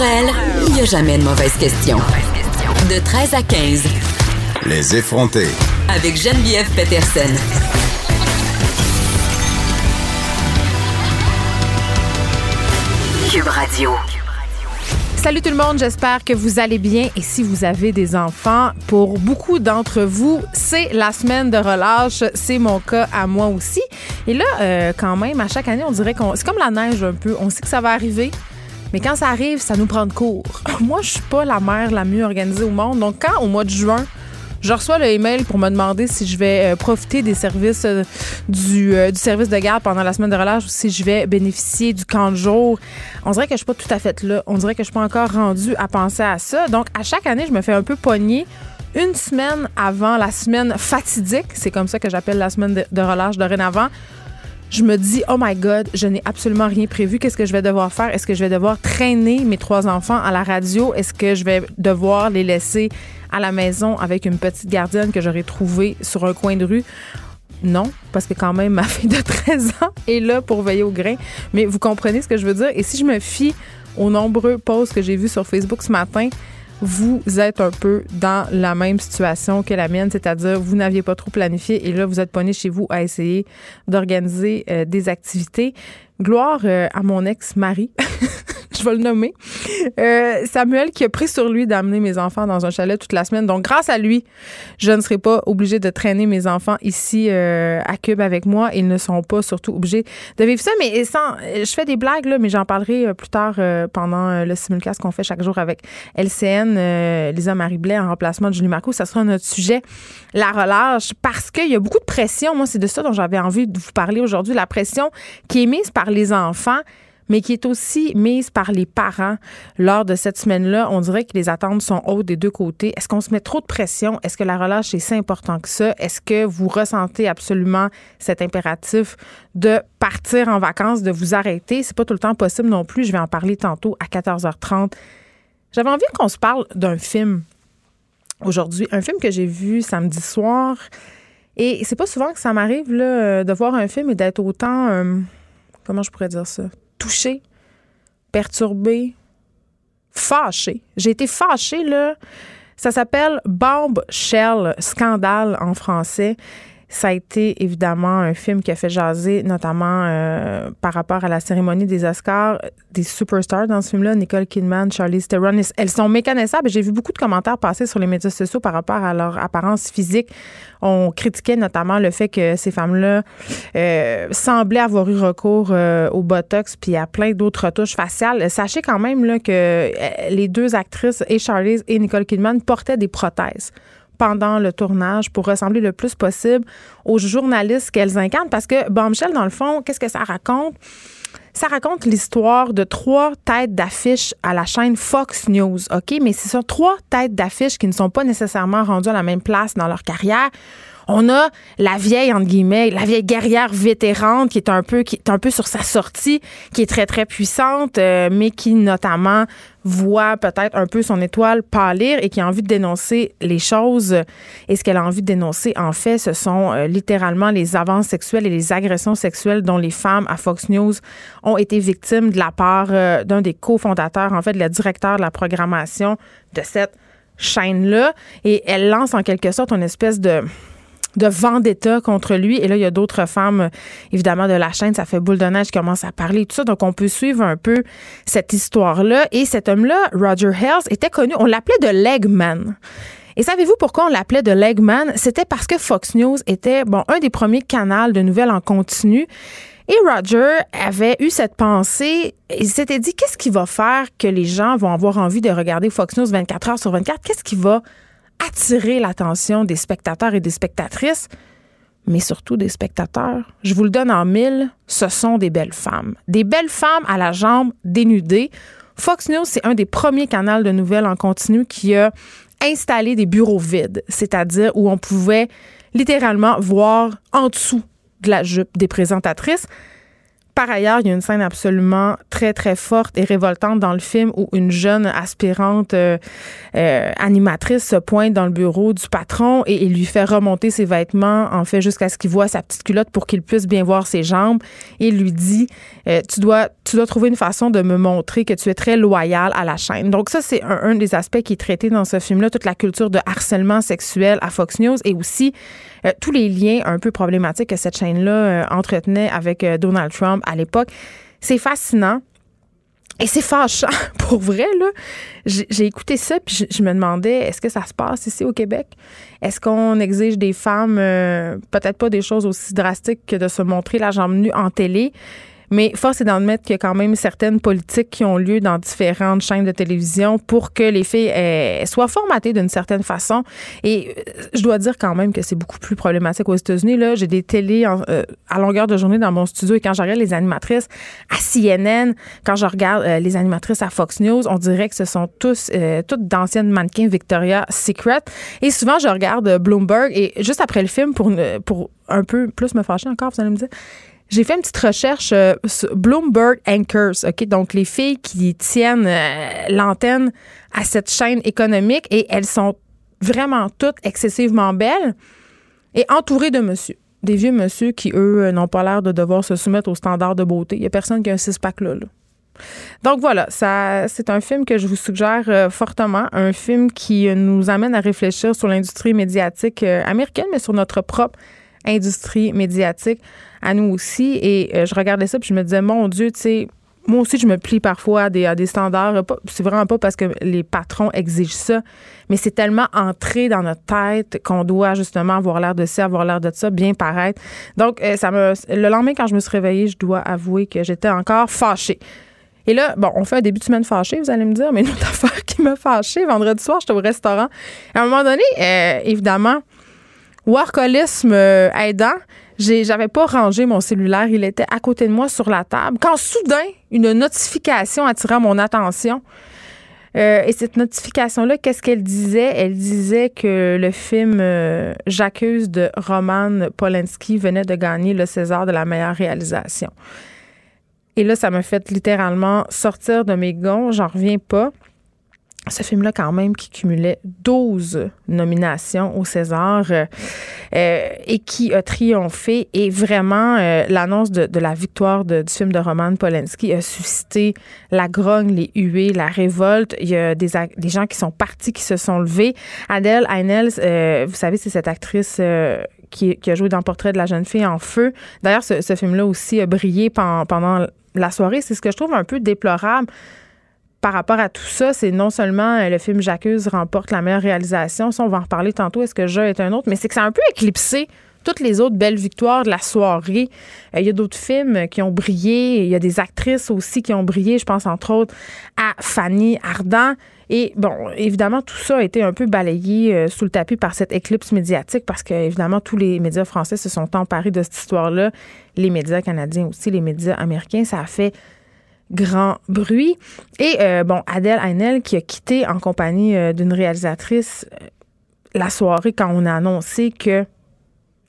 Pour elle, il n'y a jamais de mauvaise question. De 13 à 15. Les effronter. Avec Geneviève Peterson. Cube Radio. Salut tout le monde, j'espère que vous allez bien et si vous avez des enfants, pour beaucoup d'entre vous, c'est la semaine de relâche, c'est mon cas à moi aussi. Et là, euh, quand même, à chaque année, on dirait qu'on... C'est comme la neige un peu, on sait que ça va arriver, mais quand ça arrive, ça nous prend de court. Moi, je suis pas la mère la mieux organisée au monde, donc quand au mois de juin, je reçois le email pour me demander si je vais euh, profiter des services euh, du, euh, du, service de garde pendant la semaine de relâche ou si je vais bénéficier du camp de jour. On dirait que je suis pas tout à fait là. On dirait que je suis pas encore rendue à penser à ça. Donc, à chaque année, je me fais un peu pogner une semaine avant la semaine fatidique. C'est comme ça que j'appelle la semaine de relâche dorénavant je me dis, oh my God, je n'ai absolument rien prévu. Qu'est-ce que je vais devoir faire? Est-ce que je vais devoir traîner mes trois enfants à la radio? Est-ce que je vais devoir les laisser à la maison avec une petite gardienne que j'aurais trouvée sur un coin de rue? Non, parce que quand même, ma fille de 13 ans est là pour veiller au grain. Mais vous comprenez ce que je veux dire? Et si je me fie aux nombreux posts que j'ai vus sur Facebook ce matin, vous êtes un peu dans la même situation que la mienne, c'est-à-dire vous n'aviez pas trop planifié et là, vous êtes pogné chez vous à essayer d'organiser euh, des activités. Gloire euh, à mon ex-mari. je vais le nommer. Euh, Samuel qui a pris sur lui d'amener mes enfants dans un chalet toute la semaine. Donc, grâce à lui, je ne serai pas obligée de traîner mes enfants ici euh, à Cube avec moi. Ils ne sont pas surtout obligés de vivre ça. Mais sans, je fais des blagues, là, mais j'en parlerai euh, plus tard pendant le simulcast qu'on fait chaque jour avec LCN, Lisa Marie Blais en remplacement de Julie Marco. Ça sera notre sujet, la relâche, parce qu'il y a beaucoup de pression. Moi, c'est de ça dont j'avais envie de vous parler aujourd'hui. La pression qui est mise par les enfants mais qui est aussi mise par les parents lors de cette semaine-là. On dirait que les attentes sont hautes des deux côtés. Est-ce qu'on se met trop de pression? Est-ce que la relâche est si important que ça? Est-ce que vous ressentez absolument cet impératif de partir en vacances, de vous arrêter? C'est pas tout le temps possible non plus. Je vais en parler tantôt à 14h30. J'avais envie qu'on se parle d'un film aujourd'hui, un film que j'ai vu samedi soir. Et c'est pas souvent que ça m'arrive là, de voir un film et d'être autant. Euh, comment je pourrais dire ça? Touchée, perturbée, fâchée. J'ai été fâchée, là. Ça s'appelle Bomb Shell, scandale en français. Ça a été évidemment un film qui a fait jaser, notamment euh, par rapport à la cérémonie des Oscars, des superstars dans ce film-là, Nicole Kidman, Charlize Theron. Elles sont méconnaissables. J'ai vu beaucoup de commentaires passer sur les médias sociaux par rapport à leur apparence physique. On critiquait notamment le fait que ces femmes-là euh, semblaient avoir eu recours euh, au Botox puis à plein d'autres retouches faciales. Sachez quand même que les deux actrices, et Charlize et Nicole Kidman, portaient des prothèses pendant le tournage pour ressembler le plus possible aux journalistes qu'elles incarnent. Parce que Bombshell, dans le fond, qu'est-ce que ça raconte? Ça raconte l'histoire de trois têtes d'affiche à la chaîne Fox News, OK? Mais c'est ça, trois têtes d'affiche qui ne sont pas nécessairement rendues à la même place dans leur carrière. On a la vieille, entre guillemets, la vieille guerrière vétérante qui est un peu, qui est un peu sur sa sortie, qui est très, très puissante, euh, mais qui notamment voit peut-être un peu son étoile pâlir et qui a envie de dénoncer les choses. Et ce qu'elle a envie de dénoncer, en fait, ce sont euh, littéralement les avances sexuelles et les agressions sexuelles dont les femmes à Fox News ont été victimes de la part euh, d'un des cofondateurs, en fait, la directeur de la programmation de cette chaîne-là. Et elle lance en quelque sorte une espèce de de vendetta contre lui. Et là, il y a d'autres femmes, évidemment, de la chaîne. Ça fait boule de neige qui commence à parler, tout ça. Donc, on peut suivre un peu cette histoire-là. Et cet homme-là, Roger Hells, était connu, on l'appelait de Legman. Et savez-vous pourquoi on l'appelait de Legman? C'était parce que Fox News était, bon, un des premiers canaux de nouvelles en continu. Et Roger avait eu cette pensée, il s'était dit, qu'est-ce qui va faire que les gens vont avoir envie de regarder Fox News 24 heures sur 24? Qu'est-ce qui va attirer l'attention des spectateurs et des spectatrices, mais surtout des spectateurs. Je vous le donne en mille, ce sont des belles femmes. Des belles femmes à la jambe dénudée. Fox News, c'est un des premiers canaux de nouvelles en continu qui a installé des bureaux vides, c'est-à-dire où on pouvait littéralement voir en dessous de la jupe des présentatrices Par ailleurs, il y a une scène absolument très, très forte et révoltante dans le film où une jeune aspirante euh, euh, animatrice se pointe dans le bureau du patron et il lui fait remonter ses vêtements, en fait, jusqu'à ce qu'il voit sa petite culotte pour qu'il puisse bien voir ses jambes. Et il lui dit, euh, tu, dois, tu dois trouver une façon de me montrer que tu es très loyal à la chaîne. Donc ça, c'est un, un des aspects qui est traité dans ce film-là, toute la culture de harcèlement sexuel à Fox News et aussi tous les liens un peu problématiques que cette chaîne-là entretenait avec Donald Trump à l'époque. C'est fascinant. Et c'est fâchant, pour vrai, là. J'ai écouté ça, puis je, me demandais, est-ce que ça se passe ici au Québec? Est-ce qu'on exige des femmes, euh, peut-être pas des choses aussi drastiques que de se montrer la jambe nue en télé, mais force est d'admettre qu'il y a quand même certaines politiques qui ont lieu dans différentes chaînes de télévision pour que les filles eh, soient formatées d'une certaine façon. Et euh, je dois dire quand même que c'est beaucoup plus problématique aux États-Unis. Là, j'ai des télés euh, à longueur de journée dans mon studio et quand je regarde les animatrices à CNN, quand je regarde euh, les animatrices à Fox News, on dirait que ce sont tous toutes d'anciennes mannequins Victoria's Secret. Et souvent, je regarde Bloomberg et juste après le film pour pour un peu plus me fâcher encore, vous allez me dire j'ai fait une petite recherche euh, sur Bloomberg Anchors, OK? Donc, les filles qui tiennent euh, l'antenne à cette chaîne économique et elles sont vraiment toutes excessivement belles et entourées de monsieur. Des vieux monsieur qui, eux, euh, n'ont pas l'air de devoir se soumettre aux standards de beauté. Il n'y a personne qui a un six-pack là, Donc voilà, ça, c'est un film que je vous suggère fortement, un film qui nous amène à réfléchir sur l'industrie médiatique américaine, mais sur notre propre industrie médiatique à nous aussi. Et euh, je regardais ça, puis je me disais, mon Dieu, tu sais, moi aussi, je me plie parfois à des, standards. C'est vraiment pas parce que les patrons exigent ça, mais c'est tellement entré dans notre tête qu'on doit justement avoir l'air de ça, avoir l'air de ça, bien paraître. Donc, euh, ça me, le lendemain, quand je me suis réveillée, je dois avouer que j'étais encore fâchée. Et là, bon, on fait un début de semaine fâché, vous allez me dire, mais une autre affaire qui m'a fâchée, vendredi soir, j'étais au restaurant. À un moment donné, euh, évidemment, workolisme aidant, j'avais pas rangé mon cellulaire, il était à côté de moi sur la table. Quand soudain, une notification attira mon attention. Euh, et cette notification-là, qu'est-ce qu'elle disait? Elle disait que le film euh, J'accuse de Roman Polanski venait de gagner le César de la meilleure réalisation. Et là, ça m'a fait littéralement sortir de mes gonds. J'en reviens pas ce film-là, quand même, qui cumulait 12 nominations au César euh, euh, et qui a triomphé. Et vraiment, euh, l'annonce de, la victoire du film de Roman Polanski a suscité la grogne, les huées, la révolte. Il y a des, des gens qui sont partis, qui se sont levés. Adèle Haenels, vous savez, c'est cette actrice qui, a joué dans Portrait de la jeune fille en feu. D'ailleurs, ce, ce film-là aussi a brillé pendant, pendant la soirée. C'est ce que je trouve un peu déplorable par rapport à tout ça, c'est non seulement euh, le film J'accuse remporte la meilleure réalisation, ça on va en reparler tantôt, est-ce que Je est un autre, mais c'est que ça a un peu éclipsé toutes les autres belles victoires de la soirée. Euh, il y a d'autres films qui ont brillé, il y a des actrices aussi qui ont brillé, je pense entre autres à Fanny Ardant. Et bon, évidemment, tout ça a été un peu balayé euh, sous le tapis par cette éclipse médiatique parce que, évidemment, tous les médias français se sont emparés de cette histoire-là. Les médias canadiens aussi, les médias américains, ça a fait grand bruit. Et euh, bon, Adèle Haenel qui a quitté en compagnie euh, d'une réalisatrice euh, la soirée quand on a annoncé que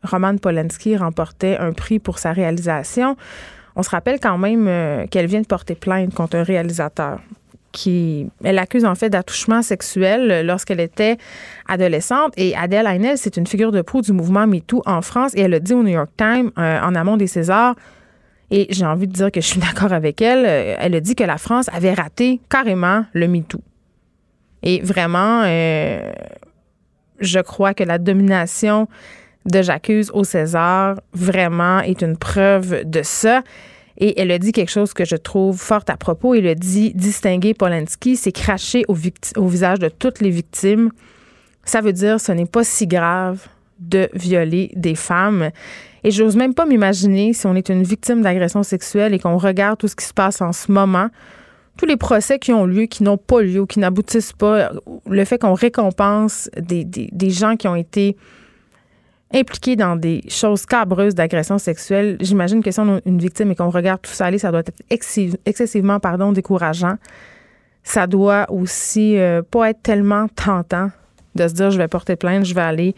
Roman Polanski remportait un prix pour sa réalisation. On se rappelle quand même qu'elle vient de porter plainte contre un réalisateur qui elle accuse en fait d'attouchement sexuel lorsqu'elle était adolescente et Adèle Haenel c'est une figure de proue du mouvement MeToo en France et elle a dit au New York Times en amont des Césars et j'ai envie de dire que je suis d'accord avec elle. Euh, elle a dit que la France avait raté carrément le MeToo. Et vraiment, euh, je crois que la domination de J'accuse au César vraiment est une preuve de ça. Et elle a dit quelque chose que je trouve fort à propos. Elle a dit distinguer Polanski, c'est cracher au, au visage de toutes les victimes. Ça veut dire ce n'est pas si grave de violer des femmes. Et j'ose même pas m'imaginer si on est une victime d'agression sexuelle et qu'on regarde tout ce qui se passe en ce moment, tous les procès qui ont lieu, qui n'ont pas lieu, qui n'aboutissent pas, le fait qu'on récompense des, des, gens qui ont été impliqués dans des choses cabreuses d'agression sexuelle, j'imagine que si on est une victime et qu'on regarde tout ça aller, ça doit être excessivement pardon, décourageant. Ça doit aussi euh, pas être tellement tentant de se dire je vais porter plainte, je vais aller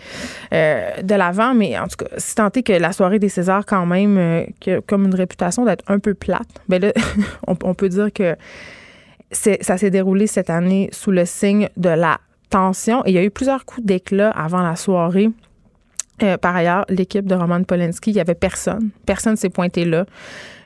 euh, de l'avant. Mais en tout cas, si tant est que la soirée des Césars, quand même, euh, comme une réputation d'être un peu plate, ben là, on, peut dire que ça s'est déroulé cette année sous le signe de la tension. Il y a eu plusieurs coups d'éclat avant la soirée. Euh, par ailleurs, l'équipe de Roman Polanski, il n'y avait personne. Personne s'est pointé là.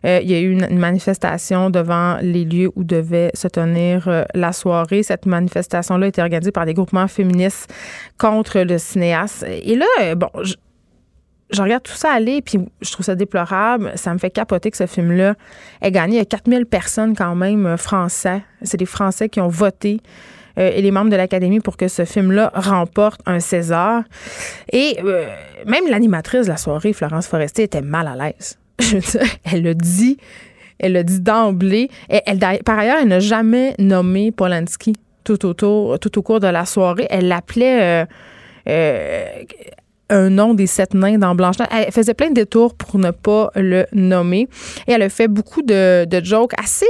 Euh, il y a eu une, manifestation devant les lieux où devait se tenir euh, la soirée. Cette manifestation-là été organisée par des groupements féministes contre le cinéaste. Et là, bon, je, regarde tout ça aller, puis je trouve ça déplorable. Ça me fait capoter que ce film-là ait gagné. Il y a 4000 personnes quand même français. C'est des Français qui ont voté euh, et les membres de l'Académie pour que ce film-là remporte un César. Et euh, même l'animatrice de la soirée, Florence Forestier, était mal à l'aise. elle le dit. Elle l'a dit d'emblée. Par ailleurs, elle n'a jamais nommé Polanski tout tout au cours de la soirée. Elle l'appelait euh, un nom des sept nains dans blanche Elle faisait plein de détours pour ne pas le nommer. Et elle a fait beaucoup de, de jokes assez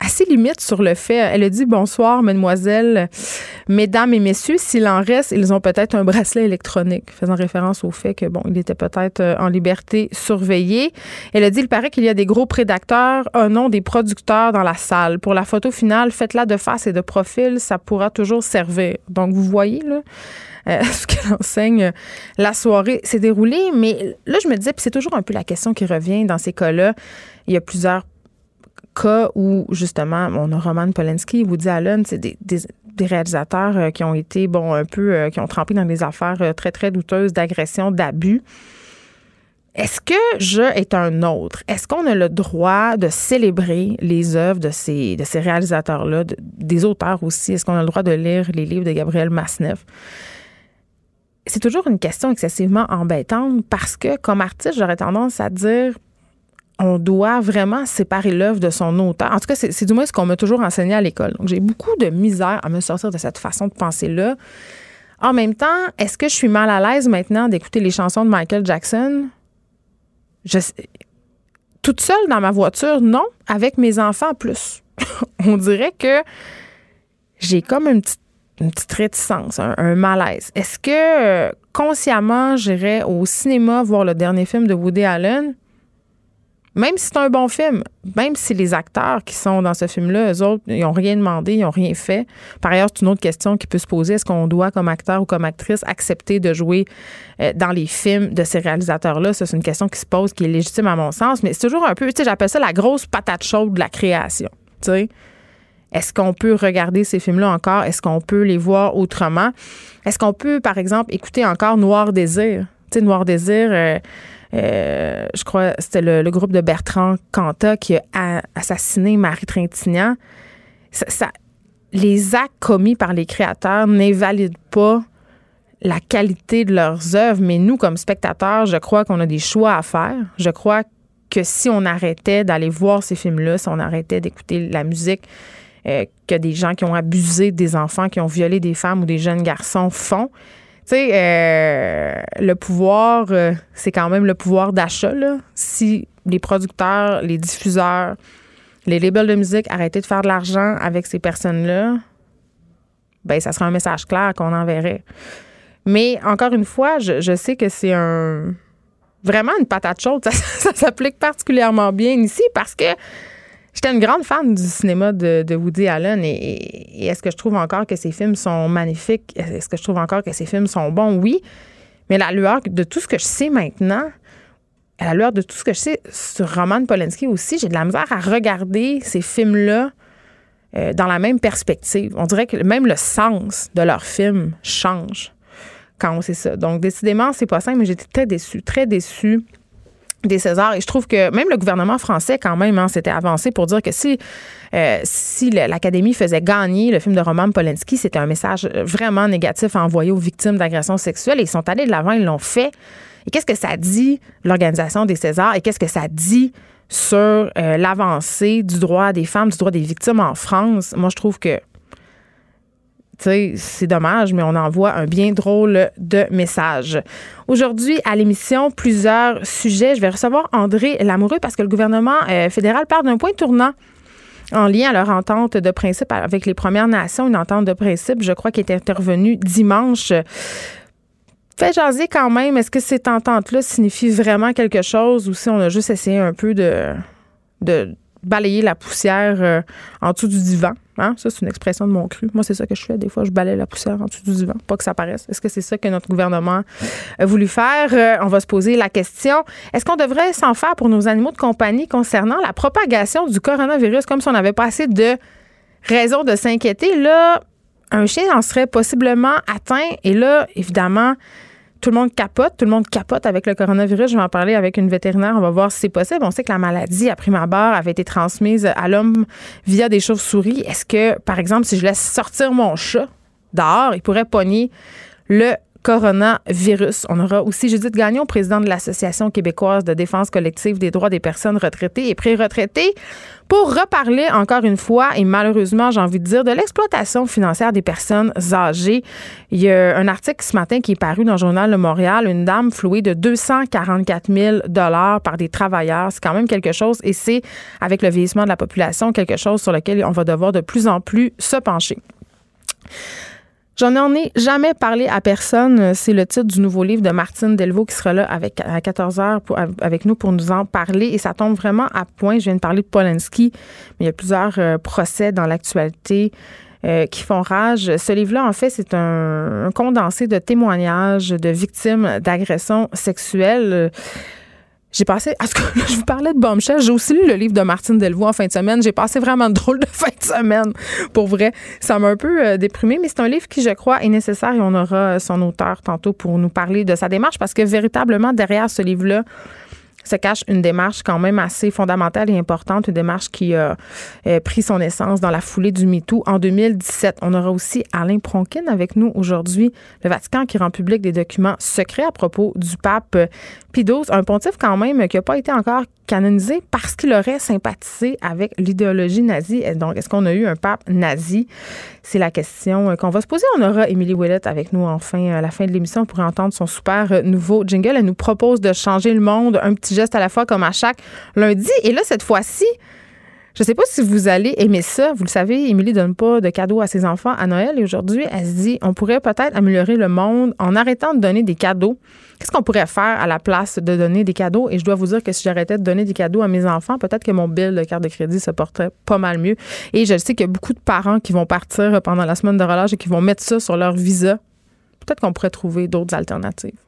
assez limite sur le fait. Elle a dit bonsoir, mesdemoiselles, mesdames et messieurs. S'il en reste, ils ont peut-être un bracelet électronique, faisant référence au fait que, bon, il était peut-être euh, en liberté surveillé. Elle a dit il paraît qu'il y a des gros prédateurs, un nom des producteurs dans la salle. Pour la photo finale, faites-la de face et de profil, ça pourra toujours servir. Donc, vous voyez, là. Euh, ce qu'elle enseigne, la soirée s'est déroulée. Mais là, je me disais, puis c'est toujours un peu la question qui revient dans ces cas-là. Il y a plusieurs cas où, justement, on a Roman Polanski, Woody Allen, c'est des, réalisateurs euh, qui ont été, bon, un peu, euh, qui ont trempé dans des affaires euh, très, très douteuses d'agression, d'abus. Est-ce que je est un autre? Est-ce qu'on a le droit de célébrer les œuvres de ces, de ces réalisateurs-là, des auteurs aussi? Est-ce qu'on a le droit de lire les livres de Gabriel Masneff? C'est toujours une question excessivement embêtante parce que, comme artiste, j'aurais tendance à dire on doit vraiment séparer l'œuvre de son auteur. En tout cas, c'est du moins ce qu'on m'a toujours enseigné à l'école. Donc, j'ai beaucoup de misère à me sortir de cette façon de penser-là. En même temps, est-ce que je suis mal à l'aise maintenant d'écouter les chansons de Michael Jackson? Je, toute seule dans ma voiture, non. Avec mes enfants, plus. on dirait que j'ai comme une petite, réticence, un, malaise. Est-ce que euh, consciemment, j'irais au cinéma voir le dernier film de Woody Allen? Même si c'est un bon film, même si les acteurs qui sont dans ce film-là, eux autres, ils n'ont rien demandé, ils n'ont rien fait. Par ailleurs, c'est une autre question qui peut se poser. Est-ce qu'on doit, comme acteur ou comme actrice, accepter de jouer euh, dans les films de ces réalisateurs-là? Ça, c'est une question qui se pose, qui est légitime à mon sens. Mais c'est toujours un peu, tu sais, j'appelle ça la grosse patate chaude de la création. Tu sais? Est-ce qu'on peut regarder ces films-là encore? Est-ce qu'on peut les voir autrement? Est-ce qu'on peut, par exemple, écouter encore Noir Désir? Tu sais, Noir Désir, euh, euh, je crois c'était le, groupe de Bertrand Cantat qui a assassiné Marie Trintignant. Les actes commis par les créateurs n'invalident pas la qualité de leurs œuvres, mais nous, comme spectateurs, je crois qu'on a des choix à faire. Je crois que si on arrêtait d'aller voir ces films-là, si on arrêtait d'écouter la musique euh, que des gens qui ont abusé des enfants, qui ont violé des femmes ou des jeunes garçons font, tu sais, euh, le pouvoir, euh, c'est quand même le pouvoir d'achat. Si les producteurs, les diffuseurs, les labels de musique arrêtaient de faire de l'argent avec ces personnes-là, ben ça serait un message clair qu'on enverrait. Mais encore une fois, je, sais que c'est un vraiment une patate chaude. ça s'applique particulièrement bien ici parce que J'étais une grande fan du cinéma de, Woody Allen et, est-ce que je trouve encore que ses films sont magnifiques? Est-ce que je trouve encore que ses films sont bons? Oui. Mais la lueur de tout ce que je sais maintenant, à la lueur de tout ce que je sais sur Roman Polanski aussi, j'ai de la misère à regarder ces films-là euh, dans la même perspective. On dirait que même le sens de leurs films change quand on sait ça. Donc, décidément, c'est pas simple, mais j'étais très déçue, très déçue des Césars. Et je trouve que même le gouvernement français, quand même, hein, s'était avancé pour dire que si, euh, l'Académie faisait gagner le film de Roman Polanski, c'était un message vraiment négatif à envoyer aux victimes d'agressions sexuelles. Et ils sont allés de l'avant, ils l'ont fait. Et qu'est-ce que ça dit, l'organisation des Césars, et qu'est-ce que ça dit sur euh, l'avancée du droit des femmes, du droit des victimes en France? Moi, je trouve que c'est dommage, mais on envoie un bien drôle de message. Aujourd'hui, à l'émission, plusieurs sujets. Je vais recevoir André Lamoureux parce que le gouvernement euh, fédéral part d'un point tournant en lien à leur entente de principe avec les Premières Nations, une entente de principe, je crois, qui est intervenue dimanche. Fait jaser quand même, est-ce que cette entente-là signifie vraiment quelque chose ou si on a juste essayé un peu de, balayer la poussière euh, en dessous du divan? Hein? Ça, c'est une expression de mon cru. Moi, c'est ça que je fais. Des fois, je balaye la poussière en dessous du divan, pas que ça paraisse. Est-ce que c'est ça que notre gouvernement a voulu faire? Euh, on va se poser la question. Est-ce qu'on devrait s'en faire pour nos animaux de compagnie concernant la propagation du coronavirus, comme si on n'avait pas assez de raisons de s'inquiéter? Là, un chien en serait possiblement atteint. Et là, évidemment, tout le monde capote, tout le monde capote avec le coronavirus. Je vais en parler avec une vétérinaire, on va voir si c'est possible. On sait que la maladie, à prime abord, avait été transmise à l'homme via des chauves-souris. Est-ce que, par exemple, si je laisse sortir mon chat dehors, il pourrait pogner le coronavirus. On aura aussi Judith Gagnon, présidente de l'Association québécoise de défense collective des droits des personnes retraitées et pré-retraitées, pour reparler encore une fois, et malheureusement, j'ai envie de dire, de l'exploitation financière des personnes âgées. Il y a un article ce matin qui est paru dans le journal de Montréal, une dame flouée de 244 000 dollars par des travailleurs. C'est quand même quelque chose et c'est, avec le vieillissement de la population, quelque chose sur lequel on va devoir de plus en plus se pencher. J'en ai jamais parlé à personne. C'est le titre du nouveau livre de Martine Delvaux qui sera là à 14 heures avec nous pour nous en parler. Et ça tombe vraiment à point. Je viens de parler de Polanski, mais il y a plusieurs euh, procès dans l'actualité. Euh, qui font rage. Ce livre-là, en fait, c'est un, condensé de témoignages de victimes d'agressions sexuelles. J'ai passé, à ce que je vous parlais de Bombshell, j'ai aussi lu le livre de Martine Delvaux en fin de semaine. J'ai passé vraiment drôle de fin de semaine. Pour vrai, ça m'a un peu euh, déprimé, mais c'est un livre qui, je crois, est nécessaire et on aura euh, son auteur tantôt pour nous parler de sa démarche parce que véritablement, derrière ce livre-là, se cache une démarche quand même assez fondamentale et importante, une démarche qui a euh, pris son essence dans la foulée du MeToo en 2017. On aura aussi Alain Pronkin avec nous aujourd'hui, le Vatican qui rend public des documents secrets à propos du pape Un pontife quand même qui n'a pas été encore canonisé parce qu'il aurait sympathisé avec l'idéologie nazie. Donc, est-ce qu'on a eu un pape nazi? C'est la question qu'on va se poser. On aura Émilie Ouellet avec nous enfin à la fin de l'émission pour entendre son super nouveau jingle. Elle nous propose de changer le monde, un petit geste à la fois comme à chaque lundi. Et là, cette fois-ci, je ne sais pas si vous allez aimer ça. Vous le savez, Émilie donne pas de cadeaux à ses enfants à Noël et aujourd'hui, elle se dit on pourrait peut-être améliorer le monde en arrêtant de donner des cadeaux. Qu'est-ce qu'on pourrait faire à la place de donner des cadeaux? Et je dois vous dire que si j'arrêtais de donner des cadeaux à mes enfants, peut-être que mon bill de carte de crédit se porterait pas mal mieux. Et je sais qu'il y a beaucoup de parents qui vont partir pendant la semaine de relâche et qui vont mettre ça sur leur visa. Peut-être qu'on pourrait trouver d'autres alternatives.